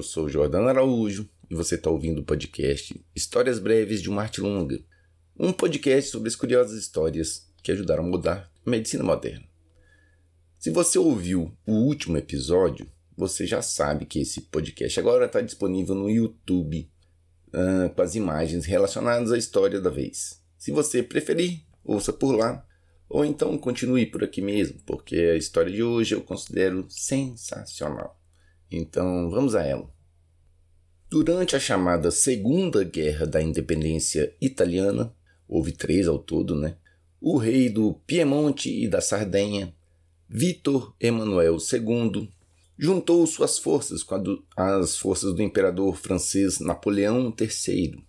Eu sou Jordano Araújo e você está ouvindo o podcast Histórias Breves de uma Arte Longa, um podcast sobre as curiosas histórias que ajudaram a mudar a medicina moderna. Se você ouviu o último episódio, você já sabe que esse podcast agora está disponível no YouTube uh, com as imagens relacionadas à história da vez. Se você preferir, ouça por lá, ou então continue por aqui mesmo, porque a história de hoje eu considero sensacional. Então vamos a ela. Durante a chamada Segunda Guerra da Independência Italiana, houve três ao todo, né? O rei do Piemonte e da Sardenha, Vítor Emanuel II, juntou suas forças com do, as forças do imperador francês Napoleão III.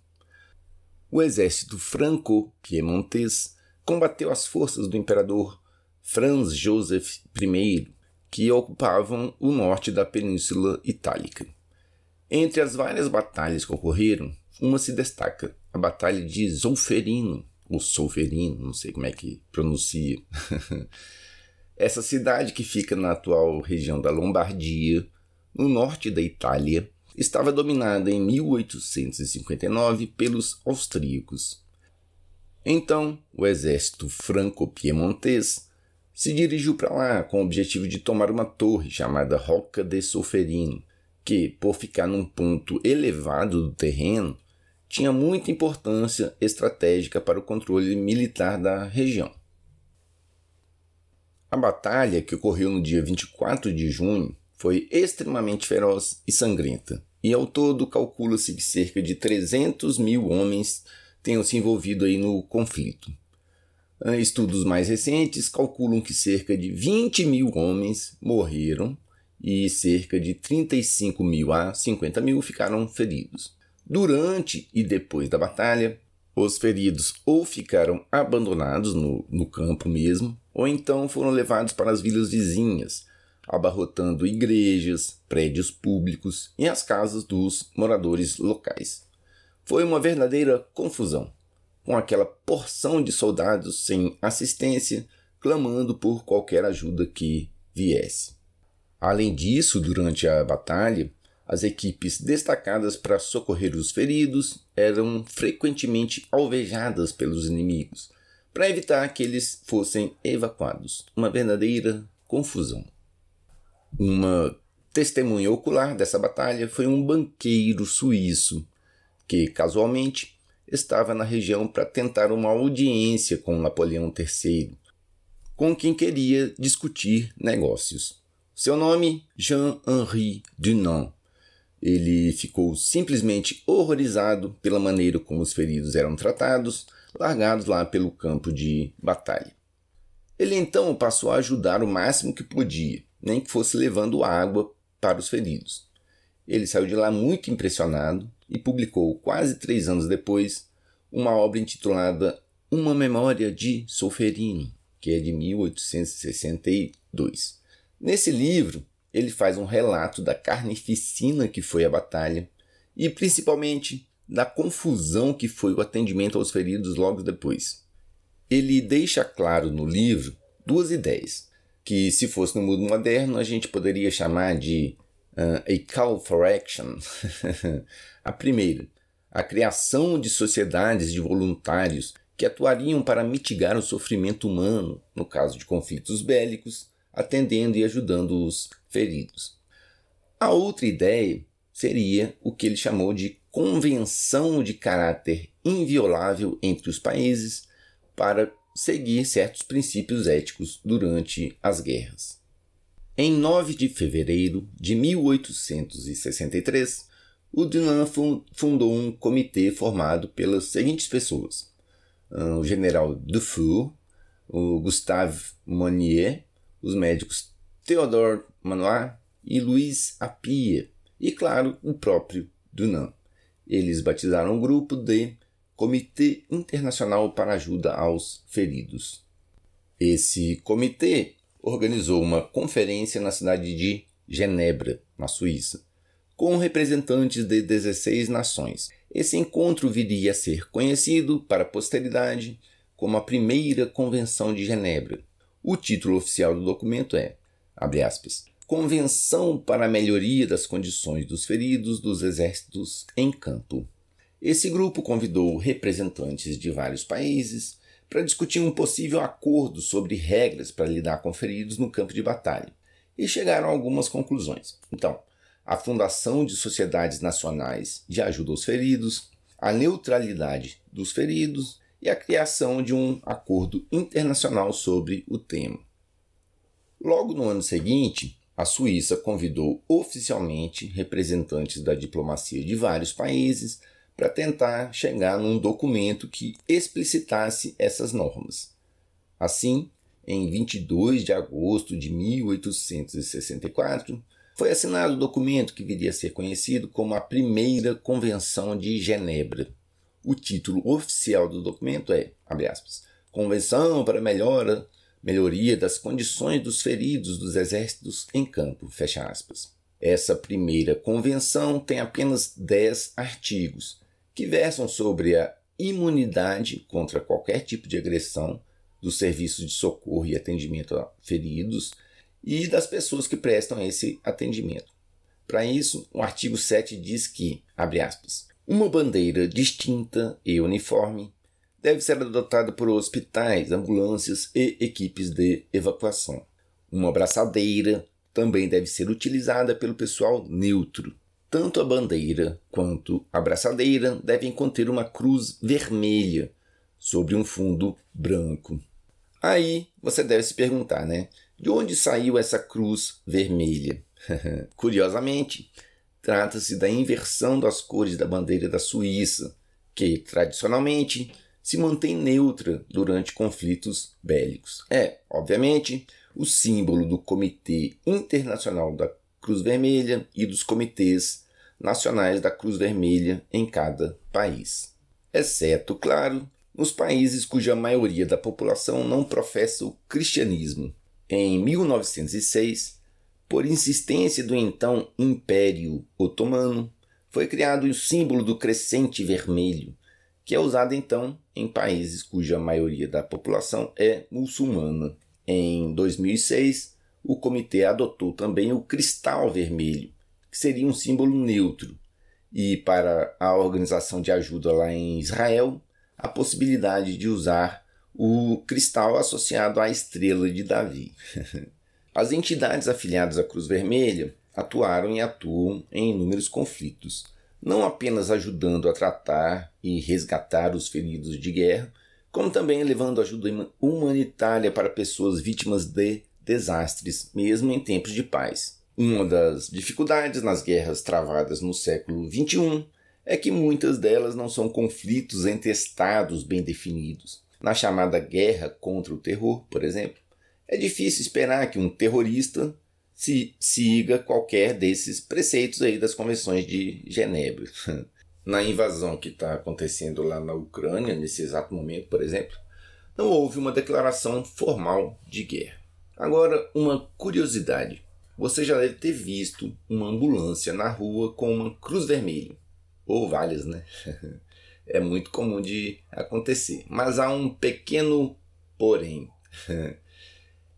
O exército franco-piemontês combateu as forças do imperador Franz Joseph I, que ocupavam o norte da Península Itálica. Entre as várias batalhas que ocorreram, uma se destaca, a Batalha de Zolferino, ou Solferino, não sei como é que pronuncia. Essa cidade, que fica na atual região da Lombardia, no norte da Itália, estava dominada em 1859 pelos austríacos. Então, o exército franco-piemontês se dirigiu para lá com o objetivo de tomar uma torre chamada Roca de Solferino, que, por ficar num ponto elevado do terreno, tinha muita importância estratégica para o controle militar da região. A batalha, que ocorreu no dia 24 de junho, foi extremamente feroz e sangrenta, e ao todo calcula-se que cerca de 300 mil homens tenham se envolvido aí no conflito. Ah, estudos mais recentes calculam que cerca de 20 mil homens morreram e cerca de 35 mil a 50 mil ficaram feridos. Durante e depois da batalha, os feridos ou ficaram abandonados no, no campo mesmo, ou então foram levados para as vilas vizinhas, abarrotando igrejas, prédios públicos e as casas dos moradores locais. Foi uma verdadeira confusão com aquela porção de soldados sem assistência, clamando por qualquer ajuda que viesse. Além disso, durante a batalha, as equipes destacadas para socorrer os feridos eram frequentemente alvejadas pelos inimigos, para evitar que eles fossem evacuados. Uma verdadeira confusão. Uma testemunha ocular dessa batalha foi um banqueiro suíço que, casualmente, estava na região para tentar uma audiência com Napoleão III, com quem queria discutir negócios. Seu nome, Jean-Henri Dunant. Ele ficou simplesmente horrorizado pela maneira como os feridos eram tratados, largados lá pelo campo de batalha. Ele então passou a ajudar o máximo que podia, nem que fosse levando água para os feridos. Ele saiu de lá muito impressionado e publicou, quase três anos depois, uma obra intitulada Uma Memória de Solferino, que é de 1862. Nesse livro, ele faz um relato da carnificina que foi a batalha e principalmente da confusão que foi o atendimento aos feridos logo depois. Ele deixa claro no livro duas ideias, que se fosse no mundo moderno a gente poderia chamar de uh, a call for action. a primeira, a criação de sociedades de voluntários que atuariam para mitigar o sofrimento humano no caso de conflitos bélicos, atendendo e ajudando os feridos. A outra ideia seria o que ele chamou de convenção de caráter inviolável entre os países para seguir certos princípios éticos durante as guerras. Em 9 de fevereiro de 1863, o Dunant fundou um comitê formado pelas seguintes pessoas: ah, o general Dufour, o Gustave Monnier, os médicos Theodore Manoir e Louis Appia, e claro, o próprio Dunant. Eles batizaram o grupo de Comitê Internacional para Ajuda aos Feridos. Esse comitê organizou uma conferência na cidade de Genebra, na Suíça, com representantes de 16 nações. Esse encontro viria a ser conhecido para a posteridade como a primeira Convenção de Genebra. O título oficial do documento é, abre aspas, Convenção para a Melhoria das Condições dos Feridos dos Exércitos em Campo. Esse grupo convidou representantes de vários países para discutir um possível acordo sobre regras para lidar com feridos no campo de batalha e chegaram a algumas conclusões. Então, a fundação de sociedades nacionais de ajuda aos feridos, a neutralidade dos feridos e a criação de um acordo internacional sobre o tema. Logo no ano seguinte, a Suíça convidou oficialmente representantes da diplomacia de vários países para tentar chegar num documento que explicitasse essas normas. Assim, em 22 de agosto de 1864, foi assinado o documento que viria a ser conhecido como a Primeira Convenção de Genebra. O título oficial do documento é, aspas, Convenção para melhora, melhoria das condições dos feridos dos exércitos em campo, fecha aspas. Essa primeira convenção tem apenas 10 artigos, que versam sobre a imunidade contra qualquer tipo de agressão dos serviços de socorro e atendimento a feridos e das pessoas que prestam esse atendimento. Para isso, o artigo 7 diz que, abre aspas, uma bandeira distinta e uniforme deve ser adotada por hospitais, ambulâncias e equipes de evacuação. Uma braçadeira também deve ser utilizada pelo pessoal neutro. Tanto a bandeira quanto a braçadeira devem conter uma cruz vermelha sobre um fundo branco. Aí você deve se perguntar, né? De onde saiu essa cruz vermelha? Curiosamente, trata-se da inversão das cores da bandeira da Suíça, que tradicionalmente se mantém neutra durante conflitos bélicos. É, obviamente, o símbolo do Comitê Internacional da Cruz Vermelha e dos comitês nacionais da Cruz Vermelha em cada país. Exceto, claro, nos países cuja maioria da população não professa o cristianismo. Em 1906, por insistência do então Império Otomano, foi criado o símbolo do crescente vermelho, que é usado então em países cuja maioria da população é muçulmana. Em 2006, o comitê adotou também o cristal vermelho, que seria um símbolo neutro, e para a organização de ajuda lá em Israel, a possibilidade de usar o cristal associado à estrela de Davi. As entidades afiliadas à Cruz Vermelha atuaram e atuam em inúmeros conflitos, não apenas ajudando a tratar e resgatar os feridos de guerra, como também levando ajuda humanitária para pessoas vítimas de desastres, mesmo em tempos de paz. Uma das dificuldades nas guerras travadas no século XXI é que muitas delas não são conflitos entre estados bem definidos. Na chamada guerra contra o terror, por exemplo, é difícil esperar que um terrorista se siga qualquer desses preceitos aí das convenções de Genebra. Na invasão que está acontecendo lá na Ucrânia, nesse exato momento, por exemplo, não houve uma declaração formal de guerra. Agora, uma curiosidade: você já deve ter visto uma ambulância na rua com uma cruz vermelha ou várias, né? é muito comum de acontecer. Mas há um pequeno porém.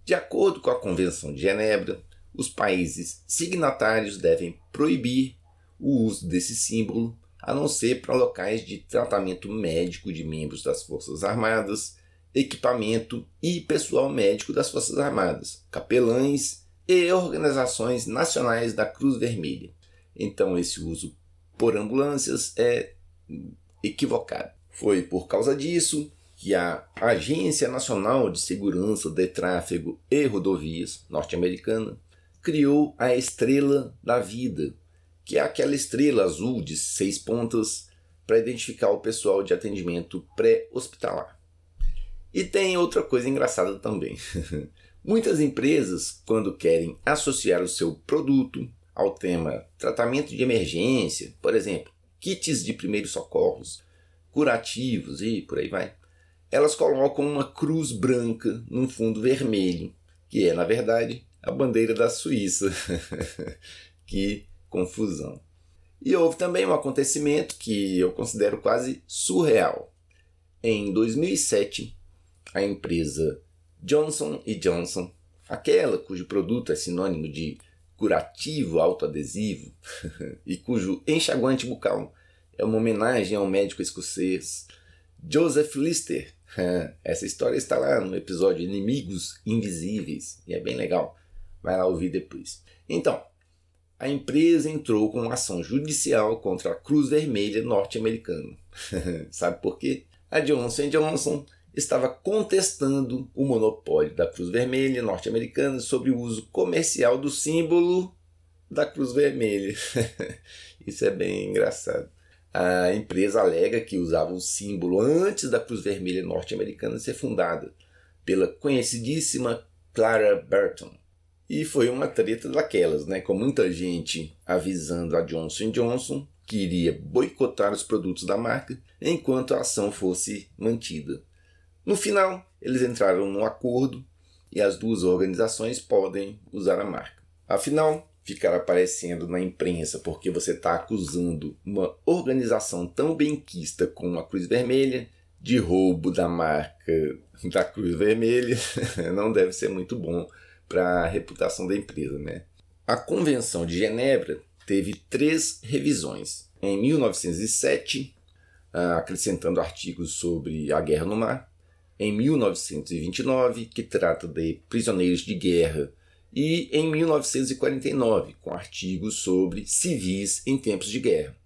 De acordo com a Convenção de Genebra, os países signatários devem proibir o uso desse símbolo, a não ser para locais de tratamento médico de membros das Forças Armadas, equipamento e pessoal médico das Forças Armadas, capelães e organizações nacionais da Cruz Vermelha. Então, esse uso por ambulâncias é equivocado. Foi por causa disso que a Agência Nacional de Segurança de Tráfego e Rodovias norte-americana criou a Estrela da Vida, que é aquela estrela azul de seis pontas para identificar o pessoal de atendimento pré-hospitalar. E tem outra coisa engraçada também. Muitas empresas, quando querem associar o seu produto ao tema tratamento de emergência, por exemplo, kits de primeiros socorros, curativos e por aí vai, elas colocam uma cruz branca num fundo vermelho, que é, na verdade, a bandeira da Suíça. que confusão. E houve também um acontecimento que eu considero quase surreal. Em 2007, a empresa Johnson Johnson, aquela cujo produto é sinônimo de curativo autoadesivo e cujo enxaguante bucal é uma homenagem ao médico escocês Joseph Lister. Essa história está lá no episódio Inimigos Invisíveis e é bem legal. Vai lá ouvir depois. Então, a empresa entrou com uma ação judicial contra a Cruz Vermelha norte-americana. Sabe por quê? A Johnson Johnson estava contestando o monopólio da Cruz Vermelha norte-americana sobre o uso comercial do símbolo da Cruz Vermelha. Isso é bem engraçado. A empresa alega que usava o símbolo antes da Cruz Vermelha norte-americana ser fundada pela conhecidíssima Clara Burton. E foi uma treta daquelas, né? Com muita gente avisando a Johnson Johnson que iria boicotar os produtos da marca enquanto a ação fosse mantida. No final, eles entraram num acordo e as duas organizações podem usar a marca. Afinal, ficar aparecendo na imprensa porque você está acusando uma organização tão benquista como a Cruz Vermelha de roubo da marca da Cruz Vermelha não deve ser muito bom para a reputação da empresa, né? A Convenção de Genebra teve três revisões. Em 1907, ah, acrescentando artigos sobre a guerra no mar. Em 1929, que trata de prisioneiros de guerra e em 1949, com artigos sobre civis em tempos de guerra.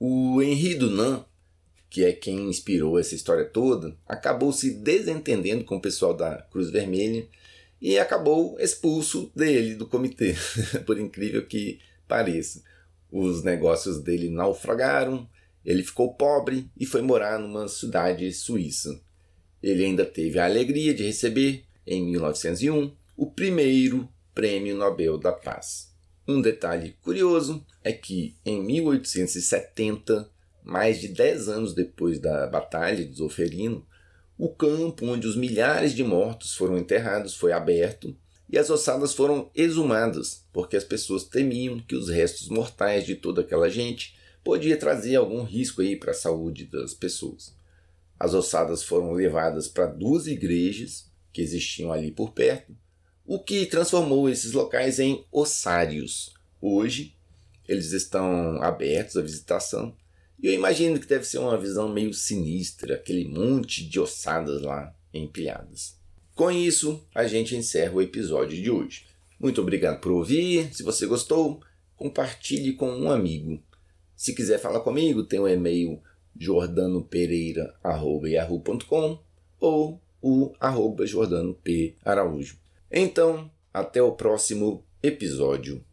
O Henri Dunant, que é quem inspirou essa história toda, acabou se desentendendo com o pessoal da Cruz Vermelha e acabou expulso dele do comitê, por incrível que pareça. Os negócios dele naufragaram, ele ficou pobre e foi morar numa cidade suíça. Ele ainda teve a alegria de receber, em 1901, o primeiro Prêmio Nobel da Paz. Um detalhe curioso é que em 1870, mais de 10 anos depois da Batalha de Zolferino, o campo onde os milhares de mortos foram enterrados foi aberto e as ossadas foram exumadas, porque as pessoas temiam que os restos mortais de toda aquela gente podia trazer algum risco aí para a saúde das pessoas. As ossadas foram levadas para duas igrejas que existiam ali por perto o que transformou esses locais em ossários. Hoje, eles estão abertos à visitação e eu imagino que deve ser uma visão meio sinistra, aquele monte de ossadas lá empilhadas. Com isso, a gente encerra o episódio de hoje. Muito obrigado por ouvir. Se você gostou, compartilhe com um amigo. Se quiser falar comigo, tem o e-mail jordanopereira.yahoo.com ou o arroba. Então, até o próximo episódio.